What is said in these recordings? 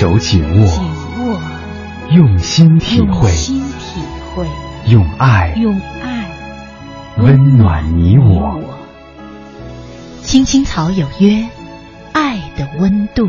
手紧握，紧握，用心体会，用心体会，用爱用爱温暖你我。青青草有约，爱的温度。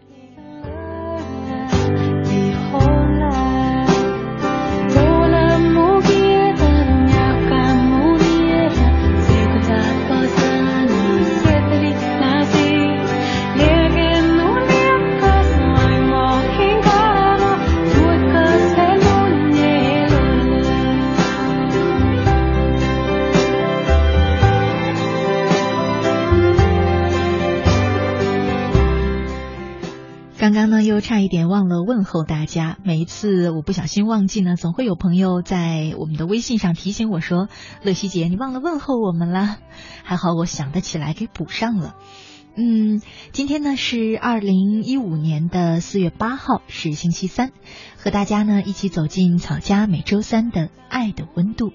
刚刚呢，又差一点忘了问候大家。每一次我不小心忘记呢，总会有朋友在我们的微信上提醒我说：“乐西姐，你忘了问候我们了。”还好我想得起来，给补上了。嗯，今天呢是二零一五年的四月八号，是星期三，和大家呢一起走进草家每周三的爱的温度。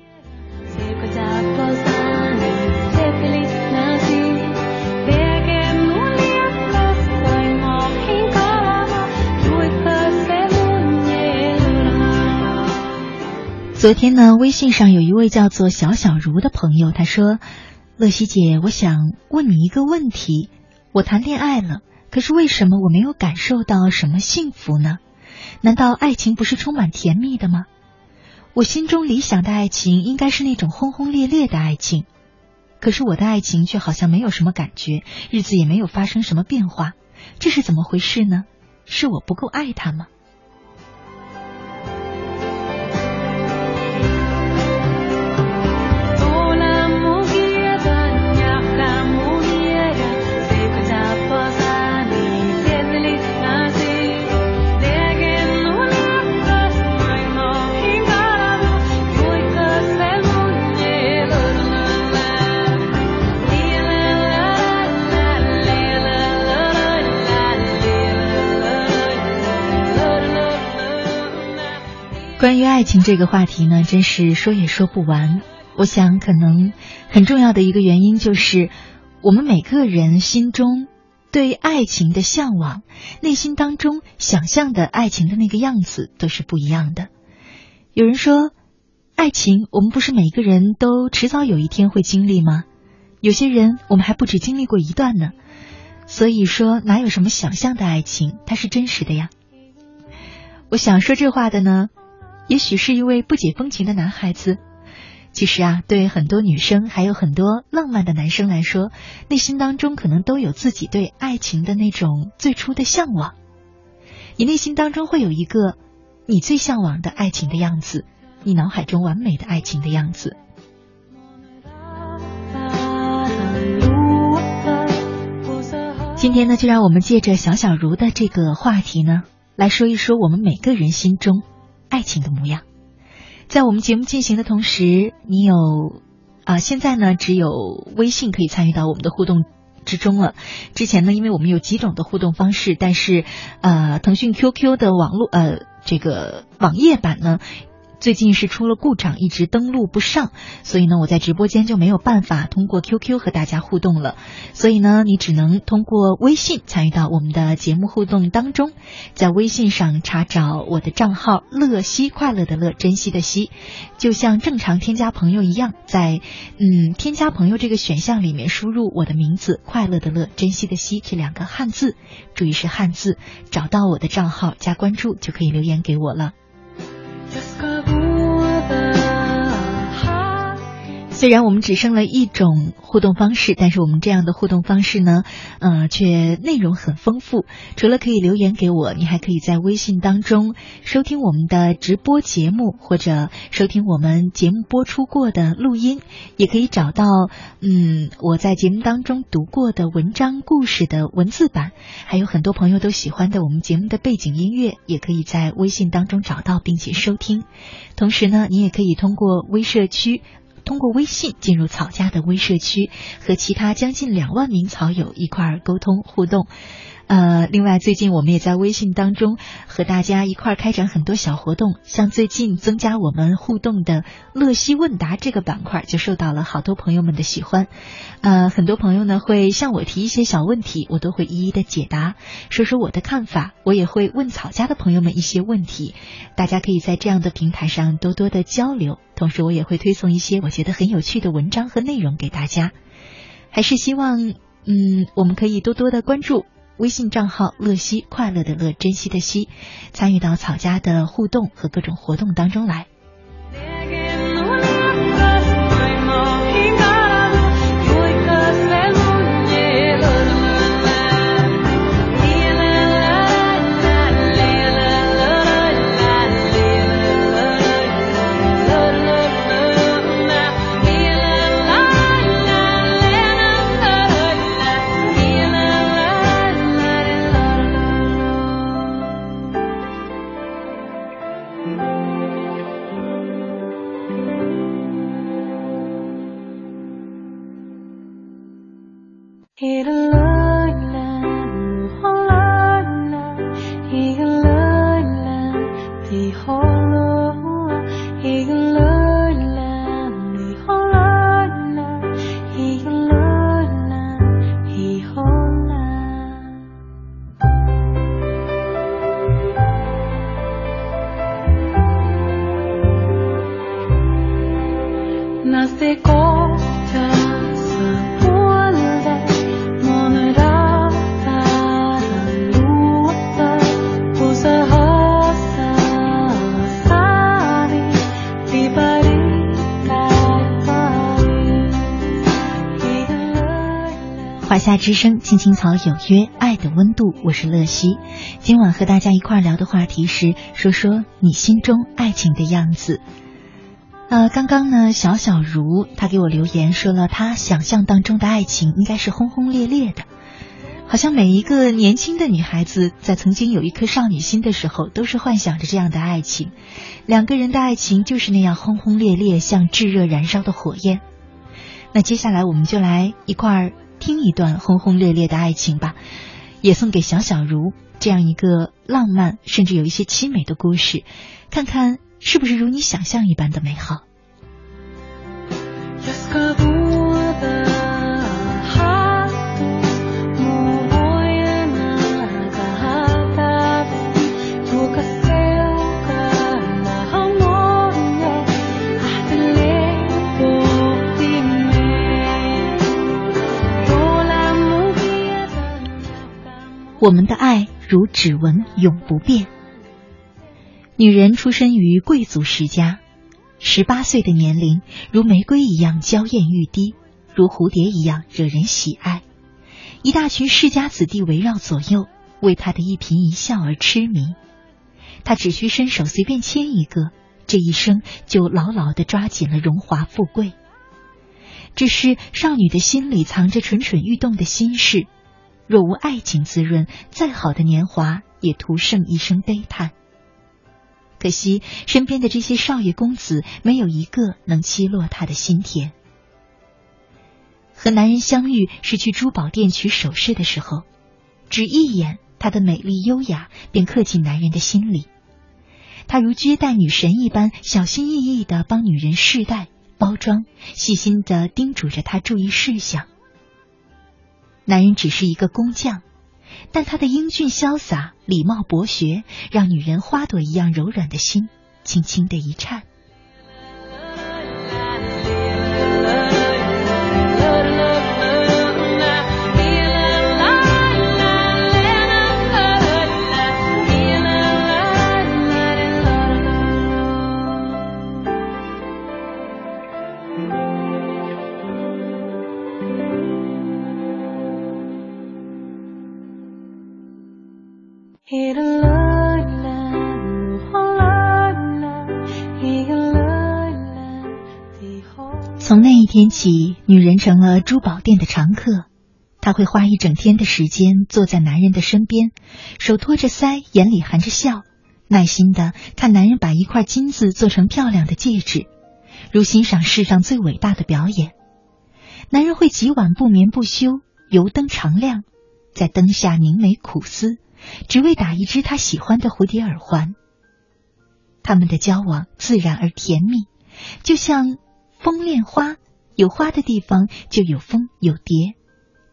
昨天呢，微信上有一位叫做小小如的朋友，他说：“乐西姐，我想问你一个问题。我谈恋爱了，可是为什么我没有感受到什么幸福呢？难道爱情不是充满甜蜜的吗？我心中理想的爱情应该是那种轰轰烈烈的爱情，可是我的爱情却好像没有什么感觉，日子也没有发生什么变化，这是怎么回事呢？是我不够爱他吗？”情这个话题呢，真是说也说不完。我想，可能很重要的一个原因就是，我们每个人心中对爱情的向往，内心当中想象的爱情的那个样子都是不一样的。有人说，爱情我们不是每个人都迟早有一天会经历吗？有些人我们还不止经历过一段呢。所以说，哪有什么想象的爱情，它是真实的呀。我想说这话的呢。也许是一位不解风情的男孩子。其实啊，对很多女生，还有很多浪漫的男生来说，内心当中可能都有自己对爱情的那种最初的向往。你内心当中会有一个你最向往的爱情的样子，你脑海中完美的爱情的样子。今天呢，就让我们借着小小如的这个话题呢，来说一说我们每个人心中爱情的模样。在我们节目进行的同时，你有啊，现在呢只有微信可以参与到我们的互动之中了。之前呢，因为我们有几种的互动方式，但是呃，腾讯 QQ 的网络呃这个网页版呢。最近是出了故障，一直登录不上，所以呢，我在直播间就没有办法通过 QQ 和大家互动了。所以呢，你只能通过微信参与到我们的节目互动当中，在微信上查找我的账号“乐西快乐的乐珍惜的惜”，就像正常添加朋友一样，在嗯添加朋友这个选项里面输入我的名字“快乐的乐珍惜的惜”这两个汉字，注意是汉字，找到我的账号加关注就可以留言给我了。discover 虽然我们只剩了一种互动方式，但是我们这样的互动方式呢，呃，却内容很丰富。除了可以留言给我，你还可以在微信当中收听我们的直播节目，或者收听我们节目播出过的录音，也可以找到嗯我在节目当中读过的文章、故事的文字版，还有很多朋友都喜欢的我们节目的背景音乐，也可以在微信当中找到并且收听。同时呢，你也可以通过微社区。通过微信进入草家的微社区，和其他将近两万名草友一块儿沟通互动。呃，另外最近我们也在微信当中和大家一块儿开展很多小活动，像最近增加我们互动的乐西问答这个板块，就受到了好多朋友们的喜欢。呃，很多朋友呢会向我提一些小问题，我都会一一的解答，说说我的看法。我也会问草家的朋友们一些问题，大家可以在这样的平台上多多的交流。同时，我也会推送一些我觉得很有趣的文章和内容给大家。还是希望，嗯，我们可以多多的关注。微信账号“乐西快乐的乐珍惜的惜”，参与到草家的互动和各种活动当中来。之声，青青草有约，爱的温度，我是乐西。今晚和大家一块聊的话题是说说你心中爱情的样子。呃，刚刚呢，小小如她给我留言说了，她想象当中的爱情应该是轰轰烈烈的，好像每一个年轻的女孩子在曾经有一颗少女心的时候，都是幻想着这样的爱情，两个人的爱情就是那样轰轰烈烈，像炙热燃烧的火焰。那接下来我们就来一块儿。听一段轰轰烈烈的爱情吧，也送给小小如这样一个浪漫甚至有一些凄美的故事，看看是不是如你想象一般的美好。我们的爱如指纹，永不变。女人出身于贵族世家，十八岁的年龄如玫瑰一样娇艳欲滴，如蝴蝶一样惹人喜爱。一大群世家子弟围绕左右，为她的一颦一笑而痴迷。她只需伸手随便牵一个，这一生就牢牢的抓紧了荣华富贵。只是少女的心里藏着蠢蠢欲动的心事。若无爱情滋润，再好的年华也徒剩一声悲叹。可惜身边的这些少爷公子，没有一个能奚落他的心田。和男人相遇是去珠宝店取首饰的时候，只一眼，她的美丽优雅便刻进男人的心里。她如接待女神一般，小心翼翼的帮女人试戴、包装，细心的叮嘱着她注意事项。男人只是一个工匠，但他的英俊潇洒、礼貌博学，让女人花朵一样柔软的心轻轻的一颤。天起，女人成了珠宝店的常客。她会花一整天的时间坐在男人的身边，手托着腮，眼里含着笑，耐心的看男人把一块金子做成漂亮的戒指，如欣赏世上最伟大的表演。男人会几晚不眠不休，油灯常亮，在灯下凝眉苦思，只为打一只他喜欢的蝴蝶耳环。他们的交往自然而甜蜜，就像。风恋花，有花的地方就有蜂有蝶，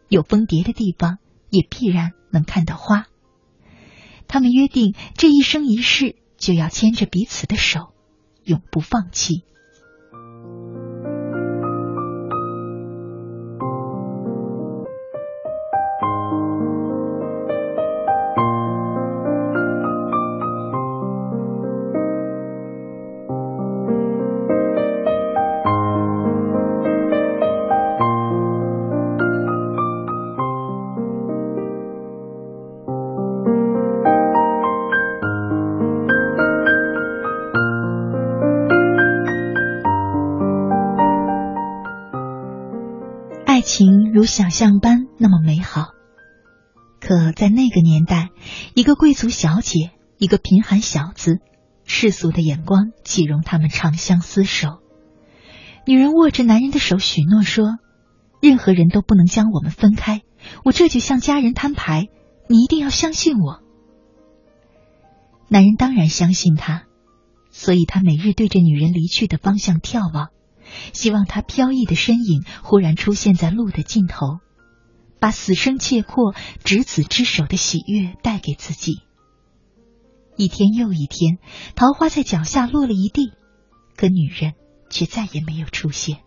有蜂蝶的地方也必然能看到花。他们约定这一生一世就要牵着彼此的手，永不放弃。情如想象般那么美好，可在那个年代，一个贵族小姐，一个贫寒小子，世俗的眼光岂容他们长相厮守？女人握着男人的手，许诺说：“任何人都不能将我们分开。我这就向家人摊牌，你一定要相信我。”男人当然相信她，所以他每日对着女人离去的方向眺望。希望他飘逸的身影忽然出现在路的尽头，把死生契阔、执子之手的喜悦带给自己。一天又一天，桃花在脚下落了一地，可女人却再也没有出现。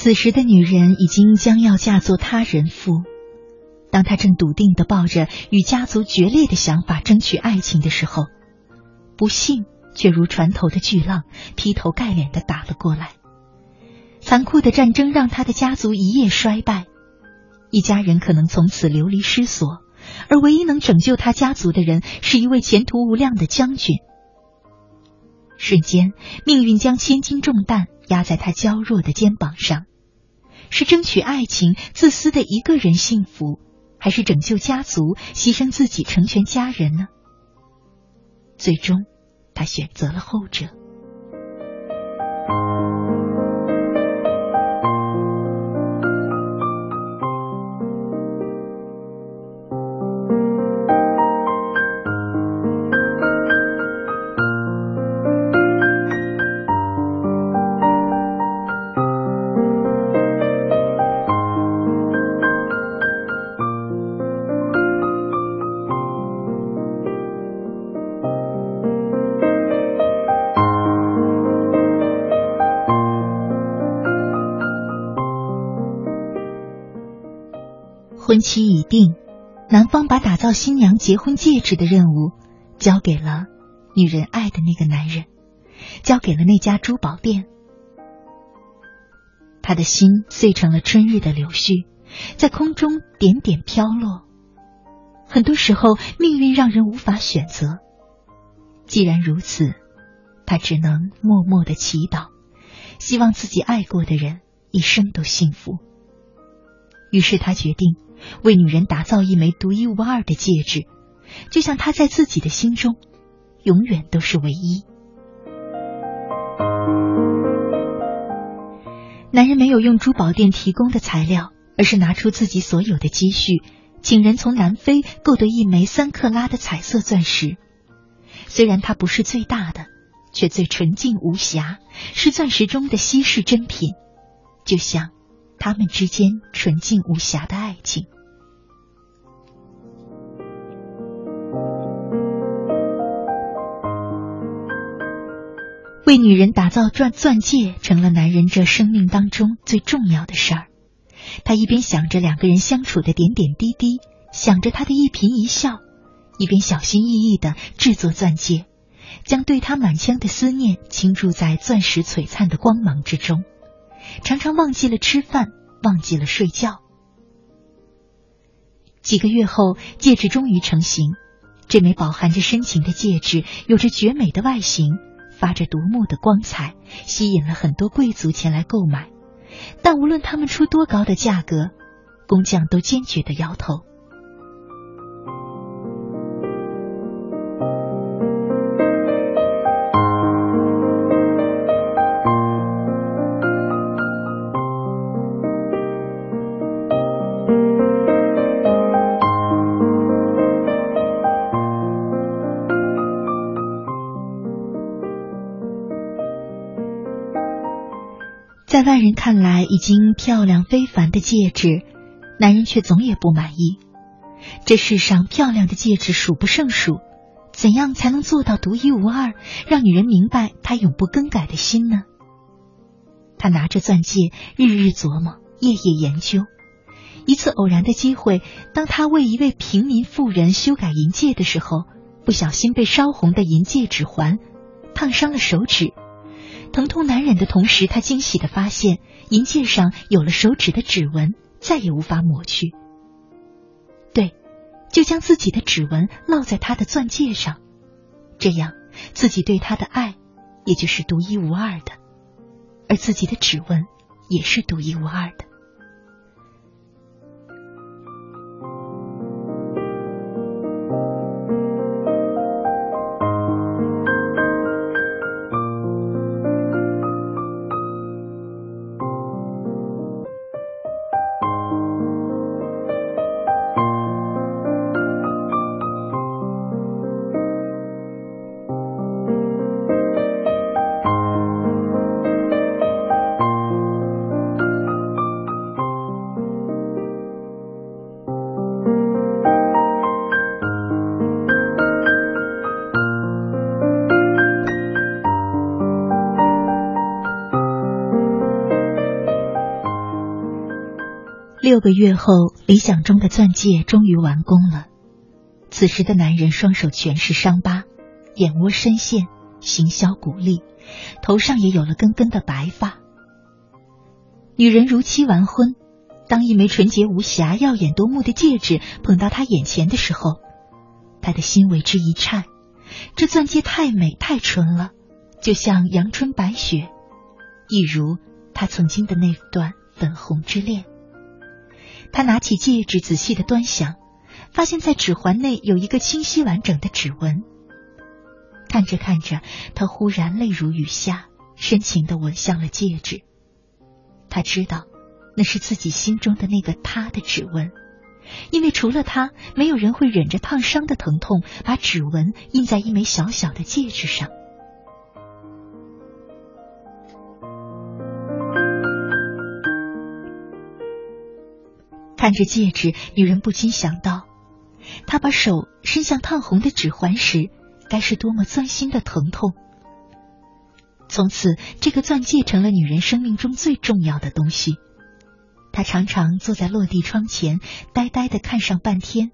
此时的女人已经将要嫁作他人妇，当她正笃定的抱着与家族决裂的想法争取爱情的时候，不幸却如船头的巨浪劈头盖脸的打了过来。残酷的战争让他的家族一夜衰败，一家人可能从此流离失所，而唯一能拯救他家族的人是一位前途无量的将军。瞬间，命运将千斤重担压在他娇弱的肩膀上。是争取爱情、自私的一个人幸福，还是拯救家族、牺牲自己成全家人呢？最终，他选择了后者。婚期已定，男方把打造新娘结婚戒指的任务交给了女人爱的那个男人，交给了那家珠宝店。他的心碎成了春日的柳絮，在空中点点飘落。很多时候，命运让人无法选择。既然如此，他只能默默的祈祷，希望自己爱过的人一生都幸福。于是他决定为女人打造一枚独一无二的戒指，就像他在自己的心中永远都是唯一。男人没有用珠宝店提供的材料，而是拿出自己所有的积蓄，请人从南非购得一枚三克拉的彩色钻石。虽然它不是最大的，却最纯净无瑕，是钻石中的稀世珍品，就像他们之间纯净无瑕的爱情。为女人打造钻钻戒，成了男人这生命当中最重要的事儿。他一边想着两个人相处的点点滴滴，想着他的一颦一笑，一边小心翼翼的制作钻戒，将对他满腔的思念倾注在钻石璀璨的光芒之中，常常忘记了吃饭，忘记了睡觉。几个月后，戒指终于成型。这枚饱含着深情的戒指，有着绝美的外形。发着夺目的光彩，吸引了很多贵族前来购买，但无论他们出多高的价格，工匠都坚决的摇头。在外人看来已经漂亮非凡的戒指，男人却总也不满意。这世上漂亮的戒指数不胜数，怎样才能做到独一无二，让女人明白他永不更改的心呢？他拿着钻戒，日日琢磨，夜夜研究。一次偶然的机会，当他为一位平民妇人修改银戒的时候，不小心被烧红的银戒指环烫伤了手指。疼痛难忍的同时，他惊喜的发现银戒上有了手指的指纹，再也无法抹去。对，就将自己的指纹烙在他的钻戒上，这样自己对他的爱也就是独一无二的，而自己的指纹也是独一无二的。六个月后，理想中的钻戒终于完工了。此时的男人双手全是伤疤，眼窝深陷，形销骨立，头上也有了根根的白发。女人如期完婚，当一枚纯洁无瑕、耀眼夺目的戒指捧到他眼前的时候，他的心为之一颤。这钻戒太美太纯了，就像阳春白雪，一如他曾经的那段粉红之恋。他拿起戒指，仔细的端详，发现在指环内有一个清晰完整的指纹。看着看着，他忽然泪如雨下，深情的吻向了戒指。他知道，那是自己心中的那个他的指纹，因为除了他，没有人会忍着烫伤的疼痛，把指纹印在一枚小小的戒指上。看着戒指，女人不禁想到，她把手伸向烫红的指环时，该是多么钻心的疼痛。从此，这个钻戒成了女人生命中最重要的东西。她常常坐在落地窗前，呆呆的看上半天，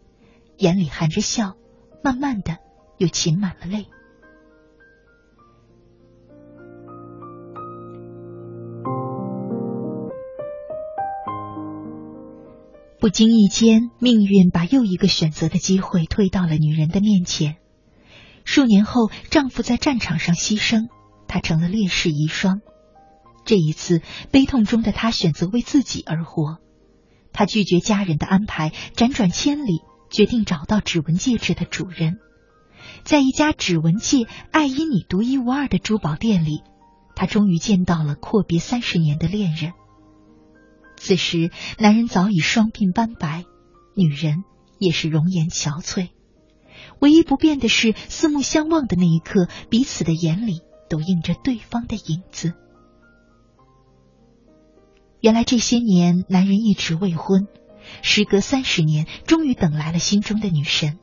眼里含着笑，慢慢的又噙满了泪。不经意间，命运把又一个选择的机会推到了女人的面前。数年后，丈夫在战场上牺牲，她成了烈士遗孀。这一次，悲痛中的她选择为自己而活。她拒绝家人的安排，辗转千里，决定找到指纹戒指的主人。在一家指纹界爱因你独一无二的珠宝店里，她终于见到了阔别三十年的恋人。此时，男人早已双鬓斑白，女人也是容颜憔悴。唯一不变的是，四目相望的那一刻，彼此的眼里都映着对方的影子。原来这些年，男人一直未婚，时隔三十年，终于等来了心中的女神。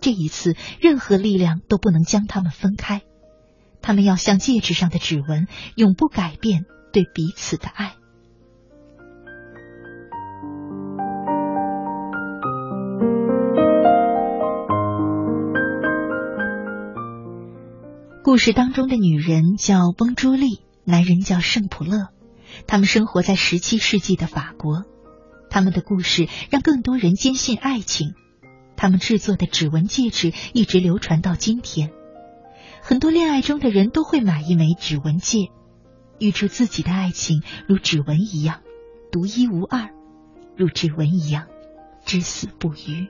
这一次，任何力量都不能将他们分开。他们要像戒指上的指纹，永不改变对彼此的爱。故事当中的女人叫翁朱丽，男人叫圣普勒。他们生活在十七世纪的法国，他们的故事让更多人坚信爱情。他们制作的指纹戒指一直流传到今天，很多恋爱中的人都会买一枚指纹戒，预祝自己的爱情如指纹一样独一无二，如指纹一样至死不渝。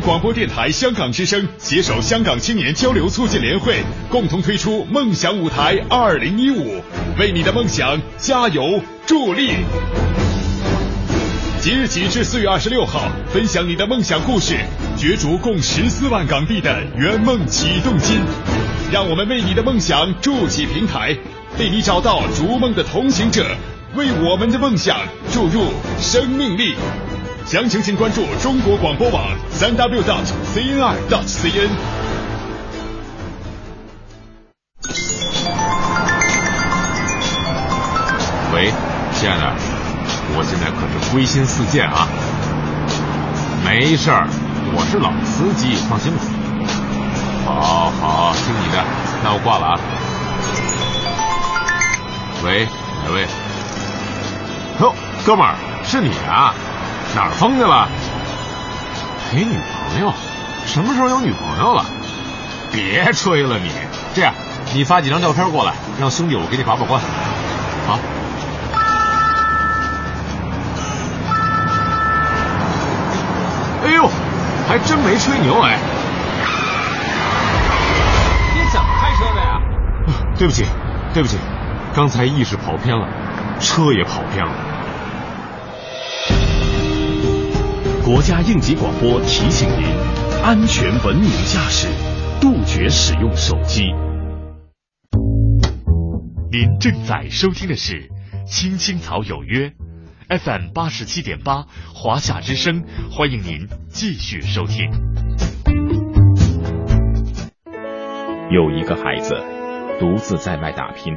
广播电台香港之声携手香港青年交流促进联会，共同推出“梦想舞台二零一五”，为你的梦想加油助力。即日起至四月二十六号，分享你的梦想故事，角逐共十四万港币的圆梦启动金。让我们为你的梦想筑起平台，为你找到逐梦的同行者，为我们的梦想注入生命力。详情请关注中国广播网三 w dot cnr dot cn。喂，亲爱的，我现在可是归心似箭啊！没事儿，我是老司机，放心吧。好好，听你的，那我挂了啊。喂，哪位？哟，哥们儿，是你啊？哪儿疯去了？陪女朋友？什么时候有女朋友了？别吹了你！这样，你发几张照片过来，让兄弟我给你把把关。好。哎呦，还真没吹牛哎！你怎么开车的呀？对不起，对不起，刚才意识跑偏了，车也跑偏了。国家应急广播提醒您：安全文明驾驶，杜绝使用手机。您正在收听的是《青青草有约》，FM 八十七点八，华夏之声，欢迎您继续收听。有一个孩子独自在外打拼，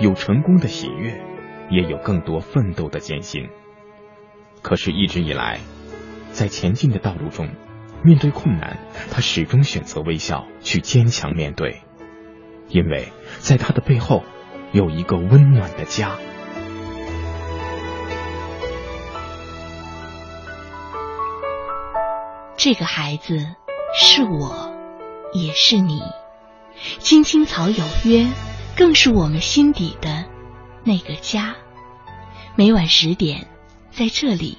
有成功的喜悦，也有更多奋斗的艰辛。可是，一直以来，在前进的道路中，面对困难，他始终选择微笑，去坚强面对，因为在他的背后有一个温暖的家。这个孩子是我，也是你。青青草有约，更是我们心底的那个家。每晚十点，在这里。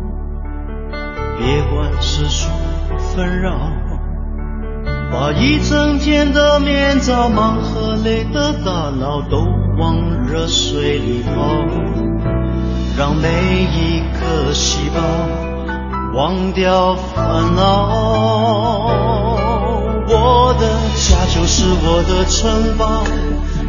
别管世俗纷扰，把一整天的面罩、忙和累的大脑都往热水里泡，让每一颗细胞忘掉烦恼。我的家就是我的城堡，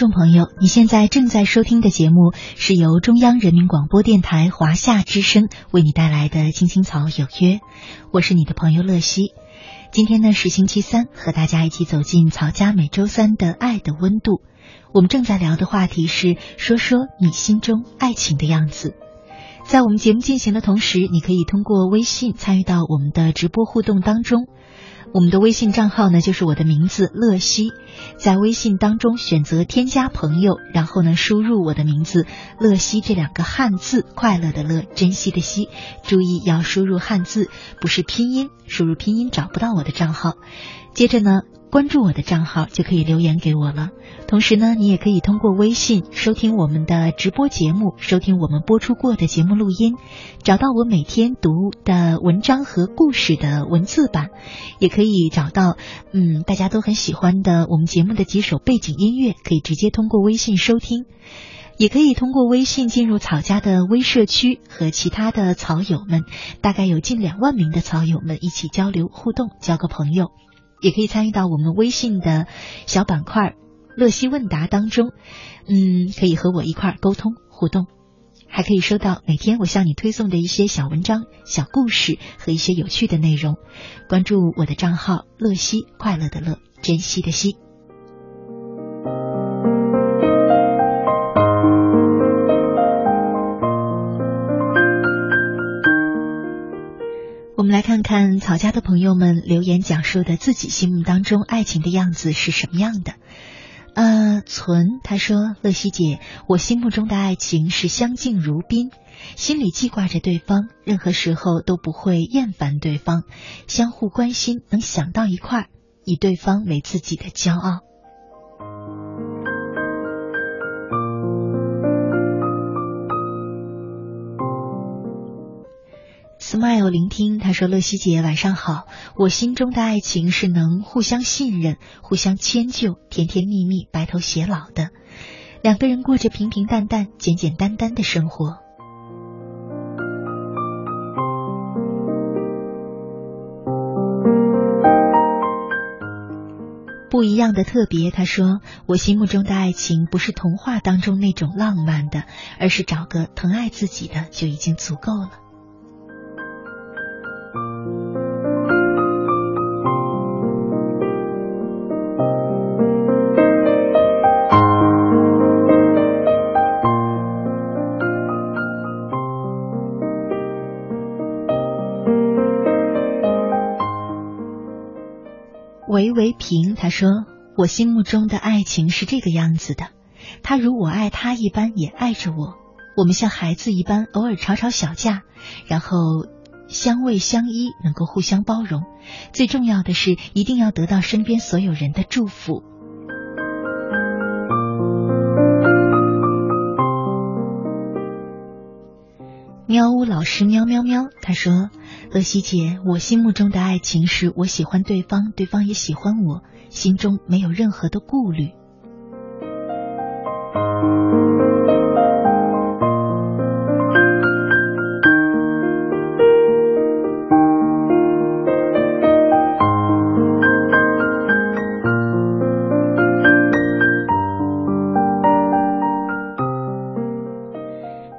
众朋友，你现在正在收听的节目是由中央人民广播电台华夏之声为你带来的《青青草有约》，我是你的朋友乐西。今天呢是星期三，和大家一起走进曹家每周三的爱的温度。我们正在聊的话题是说说你心中爱情的样子。在我们节目进行的同时，你可以通过微信参与到我们的直播互动当中。我们的微信账号呢，就是我的名字乐西，在微信当中选择添加朋友，然后呢输入我的名字乐西这两个汉字，快乐的乐，珍惜的惜，注意要输入汉字，不是拼音，输入拼音找不到我的账号。接着呢。关注我的账号就可以留言给我了。同时呢，你也可以通过微信收听我们的直播节目，收听我们播出过的节目录音，找到我每天读的文章和故事的文字版，也可以找到嗯大家都很喜欢的我们节目的几首背景音乐，可以直接通过微信收听，也可以通过微信进入草家的微社区，和其他的草友们，大概有近两万名的草友们一起交流互动，交个朋友。也可以参与到我们微信的小板块儿“乐西问答”当中，嗯，可以和我一块儿沟通互动，还可以收到每天我向你推送的一些小文章、小故事和一些有趣的内容。关注我的账号“乐西”，快乐的乐，珍惜的惜。我们来看看曹家的朋友们留言讲述的自己心目当中爱情的样子是什么样的。呃，存他说：“乐西姐，我心目中的爱情是相敬如宾，心里记挂着对方，任何时候都不会厌烦对方，相互关心，能想到一块儿，以对方为自己的骄傲。” Smile 聆听，他说：“乐西姐晚上好，我心中的爱情是能互相信任、互相迁就、甜甜蜜蜜、白头偕老的，两个人过着平平淡淡、简简单单的生活。”不一样的特别，他说：“我心目中的爱情不是童话当中那种浪漫的，而是找个疼爱自己的就已经足够了。”维维平他说：“我心目中的爱情是这个样子的，他如我爱他一般也爱着我，我们像孩子一般偶尔吵吵小架，然后相偎相依，能够互相包容。最重要的是，一定要得到身边所有人的祝福。”喵呜老师喵喵喵，他说：“乐西姐，我心目中的爱情是我喜欢对方，对方也喜欢我，心中没有任何的顾虑。”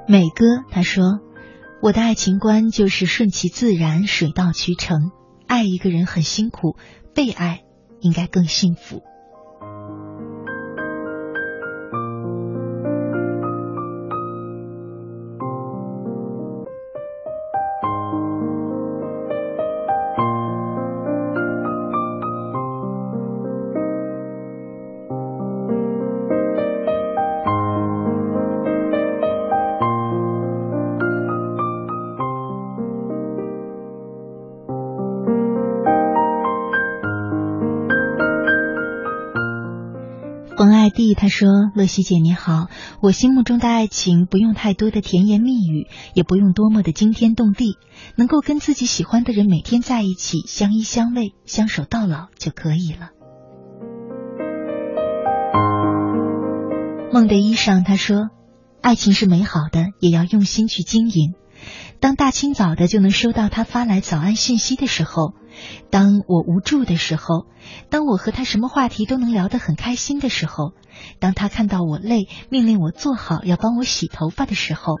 美哥他说。我的爱情观就是顺其自然，水到渠成。爱一个人很辛苦，被爱应该更幸福。说：“乐西姐你好，我心目中的爱情不用太多的甜言蜜语，也不用多么的惊天动地，能够跟自己喜欢的人每天在一起，相依相偎，相守到老就可以了。”梦的衣裳他说：“爱情是美好的，也要用心去经营。当大清早的就能收到他发来早安信息的时候。”当我无助的时候，当我和他什么话题都能聊得很开心的时候，当他看到我累，命令我坐好要帮我洗头发的时候，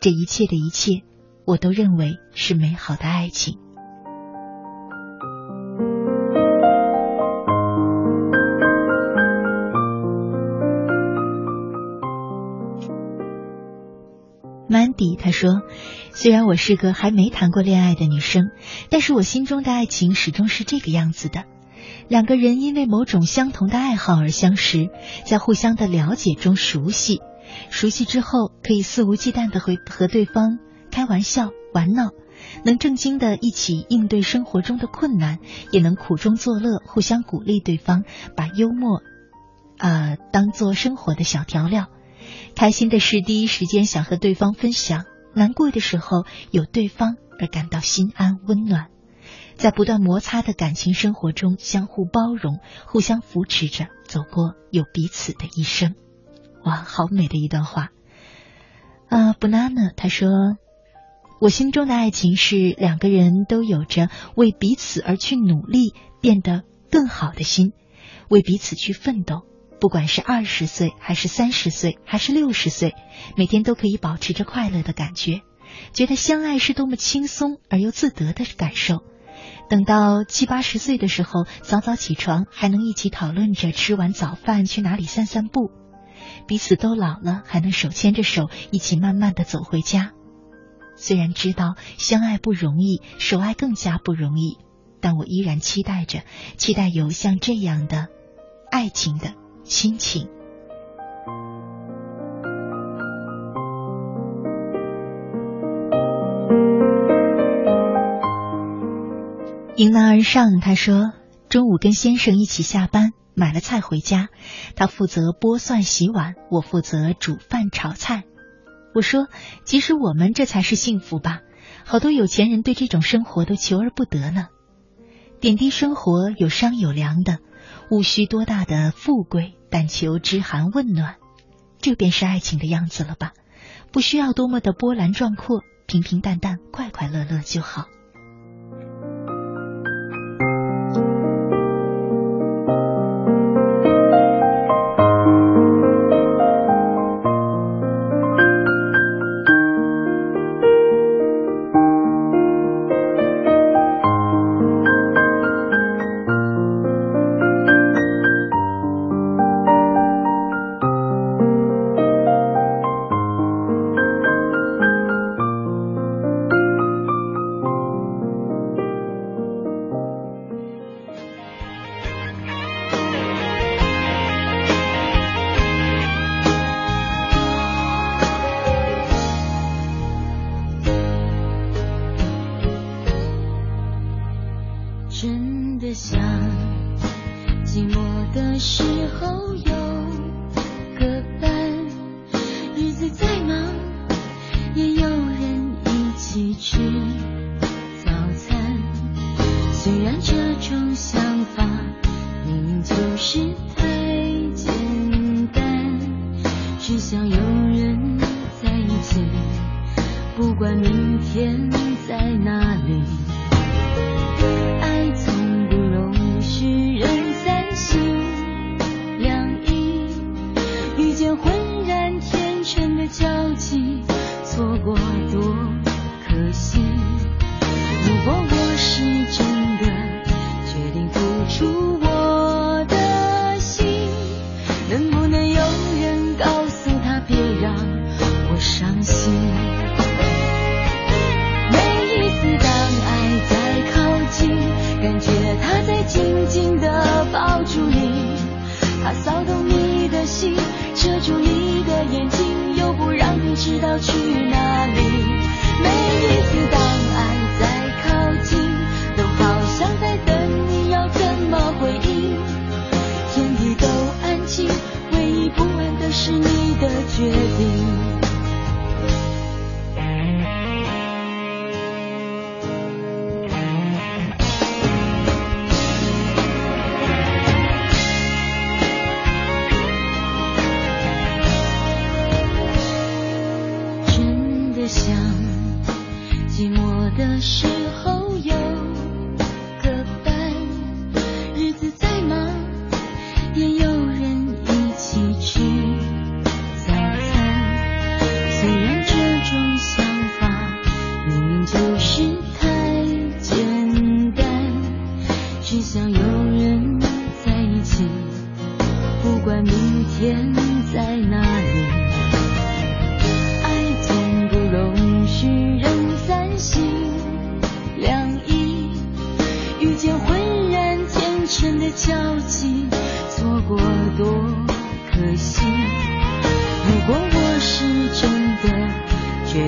这一切的一切，我都认为是美好的爱情。Mandy 他说：“虽然我是个还没谈过恋爱的女生，但是我心中的爱情始终是这个样子的。两个人因为某种相同的爱好而相识，在互相的了解中熟悉，熟悉之后可以肆无忌惮的和和对方开玩笑玩闹，能正经的一起应对生活中的困难，也能苦中作乐，互相鼓励对方，把幽默，呃，当做生活的小调料。”开心的事第一时间想和对方分享，难过的时候有对方而感到心安温暖，在不断摩擦的感情生活中相互包容、互相扶持着走过有彼此的一生。哇，好美的一段话！啊，banana 他说：“我心中的爱情是两个人都有着为彼此而去努力、变得更好的心，为彼此去奋斗。”不管是二十岁，还是三十岁，还是六十岁，每天都可以保持着快乐的感觉，觉得相爱是多么轻松而又自得的感受。等到七八十岁的时候，早早起床，还能一起讨论着吃完早饭去哪里散散步。彼此都老了，还能手牵着手一起慢慢的走回家。虽然知道相爱不容易，守爱更加不容易，但我依然期待着，期待有像这样的爱情的。心情。迎难而上，他说：“中午跟先生一起下班，买了菜回家，他负责剥蒜洗碗，我负责煮饭炒菜。”我说：“其实我们这才是幸福吧？好多有钱人对这种生活都求而不得呢。点滴生活有商有量的。”无需多大的富贵，但求知寒问暖，这便是爱情的样子了吧？不需要多么的波澜壮阔，平平淡淡，快快乐乐就好。交集，错过多可惜。如果我是真的决定付出我的心，能不能有人告诉他别让我伤心？每一次当爱在靠近，感觉他在紧紧地抱住你，他骚动你的心，遮住你的眼睛。知道去哪里。每一次当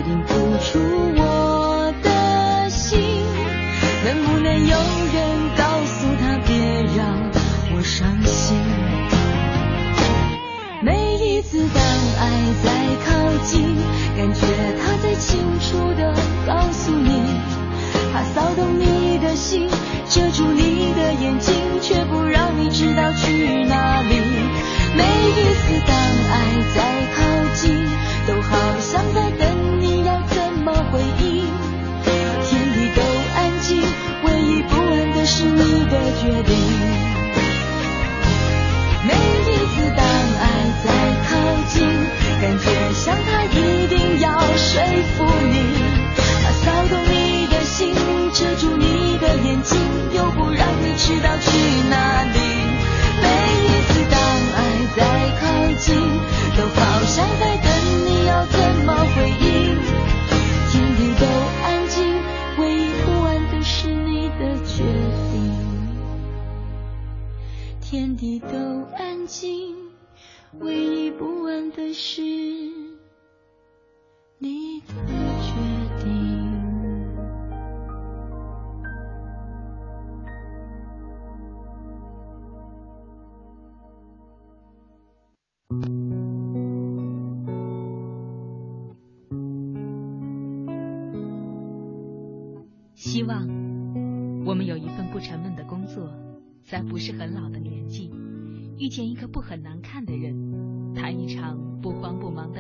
定付出我的心，能不能有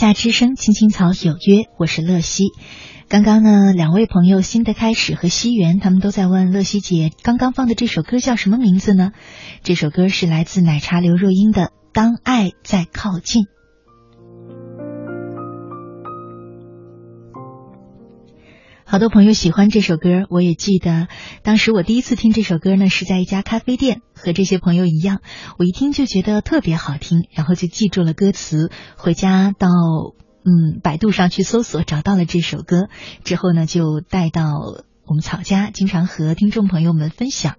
夏之声，青青草有约，我是乐西。刚刚呢，两位朋友新的开始和西元，他们都在问乐西姐，刚刚放的这首歌叫什么名字呢？这首歌是来自奶茶刘若英的《当爱在靠近》。好多朋友喜欢这首歌，我也记得当时我第一次听这首歌呢，是在一家咖啡店，和这些朋友一样，我一听就觉得特别好听，然后就记住了歌词，回家到嗯百度上去搜索，找到了这首歌，之后呢就带到我们草家，经常和听众朋友们分享。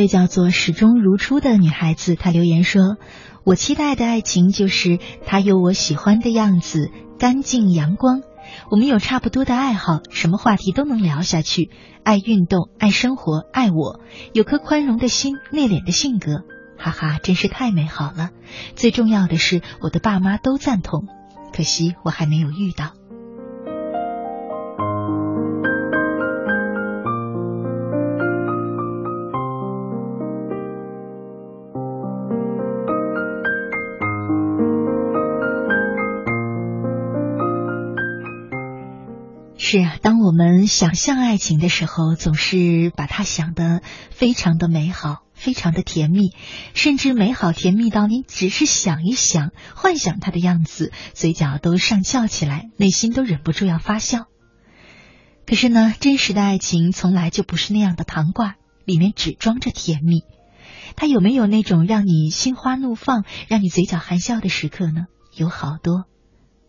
位叫做始终如初的女孩子，她留言说：“我期待的爱情就是他有我喜欢的样子，干净阳光。我们有差不多的爱好，什么话题都能聊下去。爱运动，爱生活，爱我，有颗宽容的心，内敛的性格，哈哈，真是太美好了。最重要的是，我的爸妈都赞同，可惜我还没有遇到。”当我们想象爱情的时候，总是把它想得非常的美好，非常的甜蜜，甚至美好甜蜜到你只是想一想、幻想它的样子，嘴角都上翘起来，内心都忍不住要发笑。可是呢，真实的爱情从来就不是那样的糖罐，里面只装着甜蜜。它有没有那种让你心花怒放、让你嘴角含笑的时刻呢？有好多。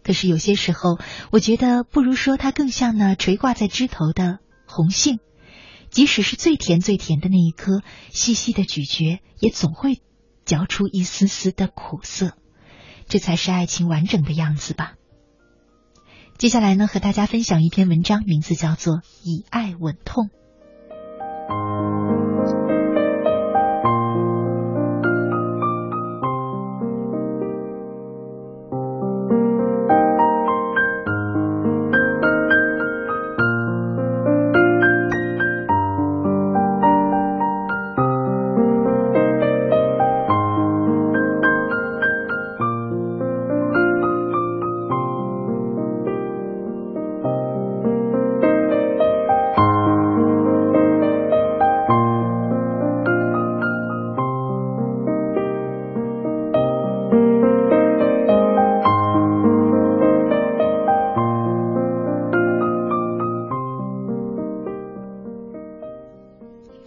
可是有些时候，我觉得不如说它更像那垂挂在枝头的红杏。即使是最甜最甜的那一颗，细细的咀嚼，也总会嚼出一丝丝的苦涩。这才是爱情完整的样子吧。接下来呢，和大家分享一篇文章，名字叫做《以爱稳痛》。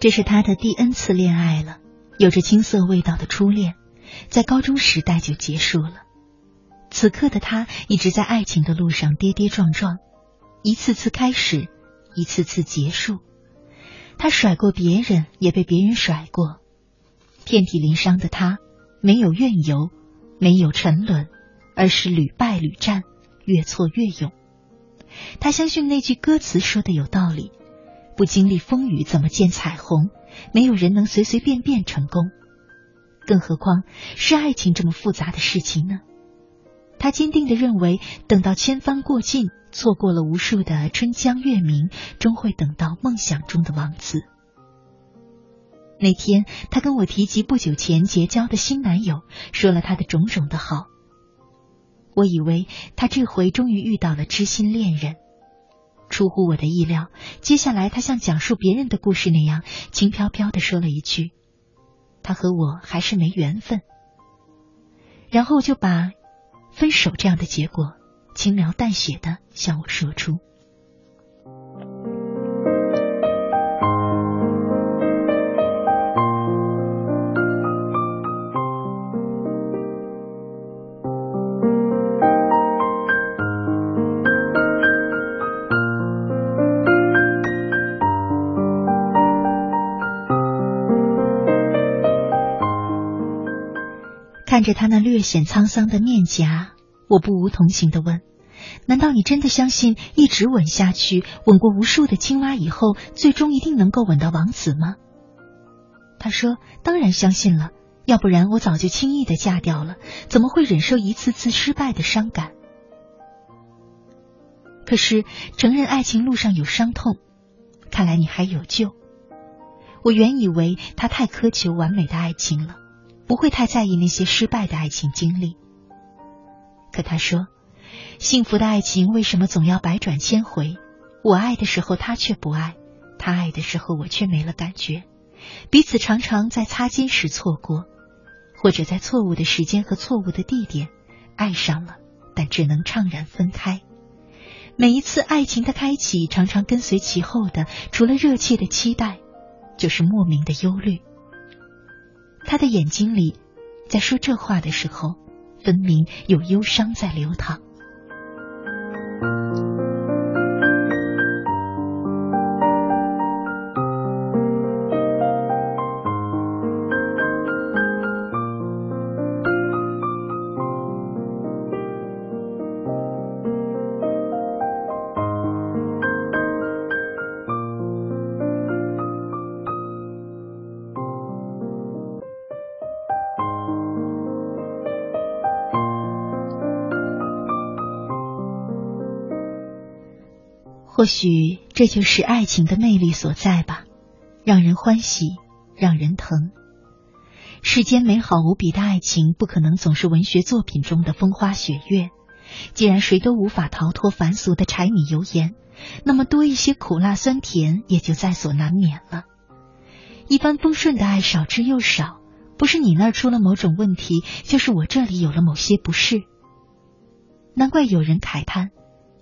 这是他的第 N 次恋爱了，有着青涩味道的初恋，在高中时代就结束了。此刻的他一直在爱情的路上跌跌撞撞，一次次开始，一次次结束。他甩过别人，也被别人甩过，遍体鳞伤的他，没有怨尤，没有沉沦，而是屡败屡战，越挫越勇。他相信那句歌词说的有道理。不经历风雨，怎么见彩虹？没有人能随随便便成功，更何况是爱情这么复杂的事情呢？他坚定的认为，等到千帆过尽，错过了无数的春江月明，终会等到梦想中的王子。那天，他跟我提及不久前结交的新男友，说了他的种种的好。我以为他这回终于遇到了知心恋人。出乎我的意料，接下来他像讲述别人的故事那样，轻飘飘的说了一句：“他和我还是没缘分。”然后就把分手这样的结果轻描淡写的向我说出。看着他那略显沧桑的面颊，我不无同情的问：“难道你真的相信一直吻下去，吻过无数的青蛙以后，最终一定能够吻到王子吗？”他说：“当然相信了，要不然我早就轻易的嫁掉了，怎么会忍受一次次失败的伤感？可是承认爱情路上有伤痛，看来你还有救。我原以为他太苛求完美的爱情了。”不会太在意那些失败的爱情经历，可他说，幸福的爱情为什么总要百转千回？我爱的时候他却不爱，他爱的时候我却没了感觉，彼此常常在擦肩时错过，或者在错误的时间和错误的地点爱上了，但只能怅然分开。每一次爱情的开启，常常跟随其后的，除了热切的期待，就是莫名的忧虑。他的眼睛里，在说这话的时候，分明有忧伤在流淌。或许这就是爱情的魅力所在吧，让人欢喜，让人疼。世间美好无比的爱情，不可能总是文学作品中的风花雪月。既然谁都无法逃脱凡俗的柴米油盐，那么多一些苦辣酸甜也就在所难免了。一帆风顺的爱少之又少，不是你那儿出了某种问题，就是我这里有了某些不适。难怪有人慨叹，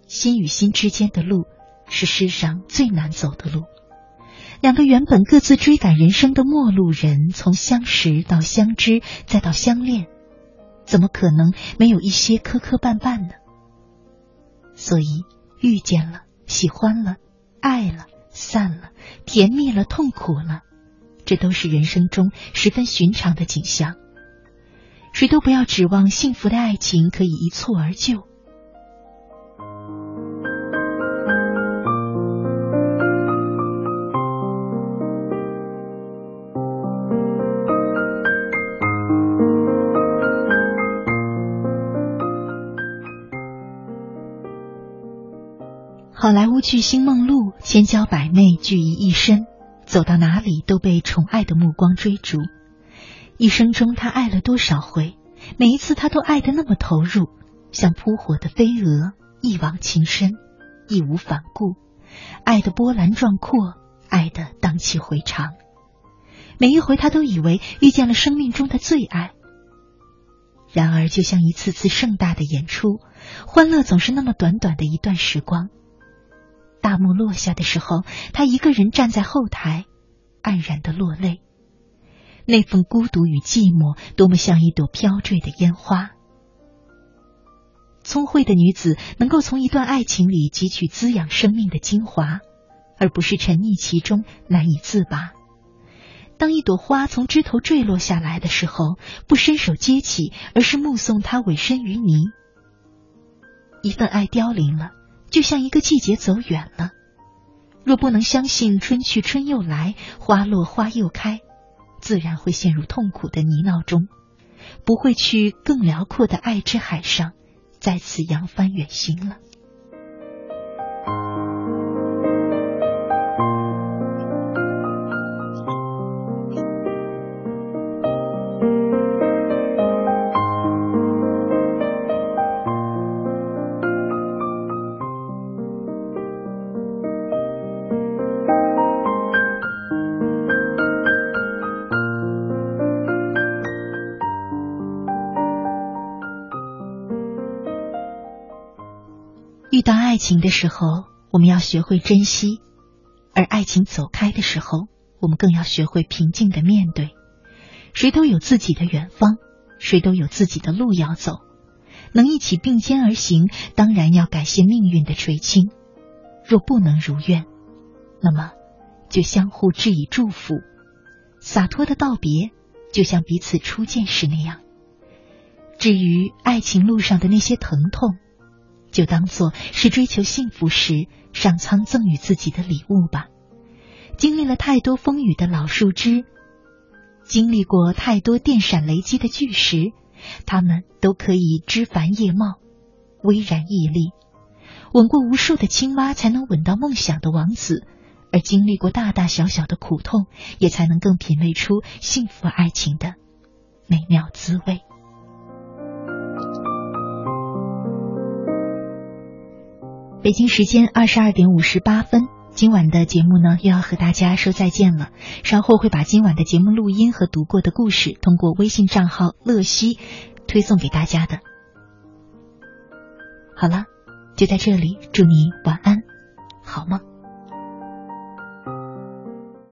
心与心之间的路是世上最难走的路。两个原本各自追赶人生的陌路人，从相识到相知，再到相恋，怎么可能没有一些磕磕绊绊呢？所以，遇见了，喜欢了，爱了，散了，甜蜜了，痛苦了，这都是人生中十分寻常的景象。谁都不要指望幸福的爱情可以一蹴而就。好莱坞巨星梦露，千娇百媚聚于一身，走到哪里都被宠爱的目光追逐。一生中，她爱了多少回？每一次，她都爱得那么投入，像扑火的飞蛾，一往情深，义无反顾，爱的波澜壮阔，爱的荡气回肠。每一回，她都以为遇见了生命中的最爱。然而，就像一次次盛大的演出，欢乐总是那么短短的一段时光。大幕落下的时候，他一个人站在后台，黯然的落泪。那份孤独与寂寞，多么像一朵飘坠的烟花。聪慧的女子能够从一段爱情里汲取滋养生命的精华，而不是沉溺其中难以自拔。当一朵花从枝头坠落下来的时候，不伸手接起，而是目送它委身于泥。一份爱凋零了。就像一个季节走远了，若不能相信春去春又来，花落花又开，自然会陷入痛苦的泥淖中，不会去更辽阔的爱之海上再次扬帆远行了。爱情的时候，我们要学会珍惜；而爱情走开的时候，我们更要学会平静的面对。谁都有自己的远方，谁都有自己的路要走。能一起并肩而行，当然要感谢命运的垂青；若不能如愿，那么就相互致以祝福，洒脱的道别，就像彼此初见时那样。至于爱情路上的那些疼痛，就当做是追求幸福时上苍赠予自己的礼物吧。经历了太多风雨的老树枝，经历过太多电闪雷击的巨石，它们都可以枝繁叶茂，巍然屹立。吻过无数的青蛙，才能吻到梦想的王子；而经历过大大小小的苦痛，也才能更品味出幸福爱情的美妙滋味。北京时间二十二点五十八分，今晚的节目呢又要和大家说再见了。稍后会把今晚的节目录音和读过的故事通过微信账号乐西推送给大家的。好了，就在这里，祝你晚安，好梦。